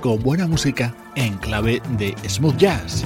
con buena música en clave de smooth jazz.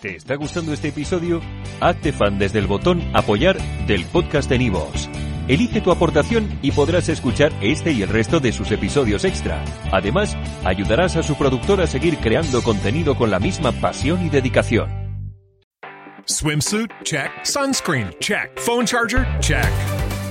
¿Te está gustando este episodio? Hazte fan desde el botón Apoyar del podcast de Nivos. Elige tu aportación y podrás escuchar este y el resto de sus episodios extra. Además, ayudarás a su productor a seguir creando contenido con la misma pasión y dedicación. Swimsuit? Check. Sunscreen? Check. Phone charger? Check.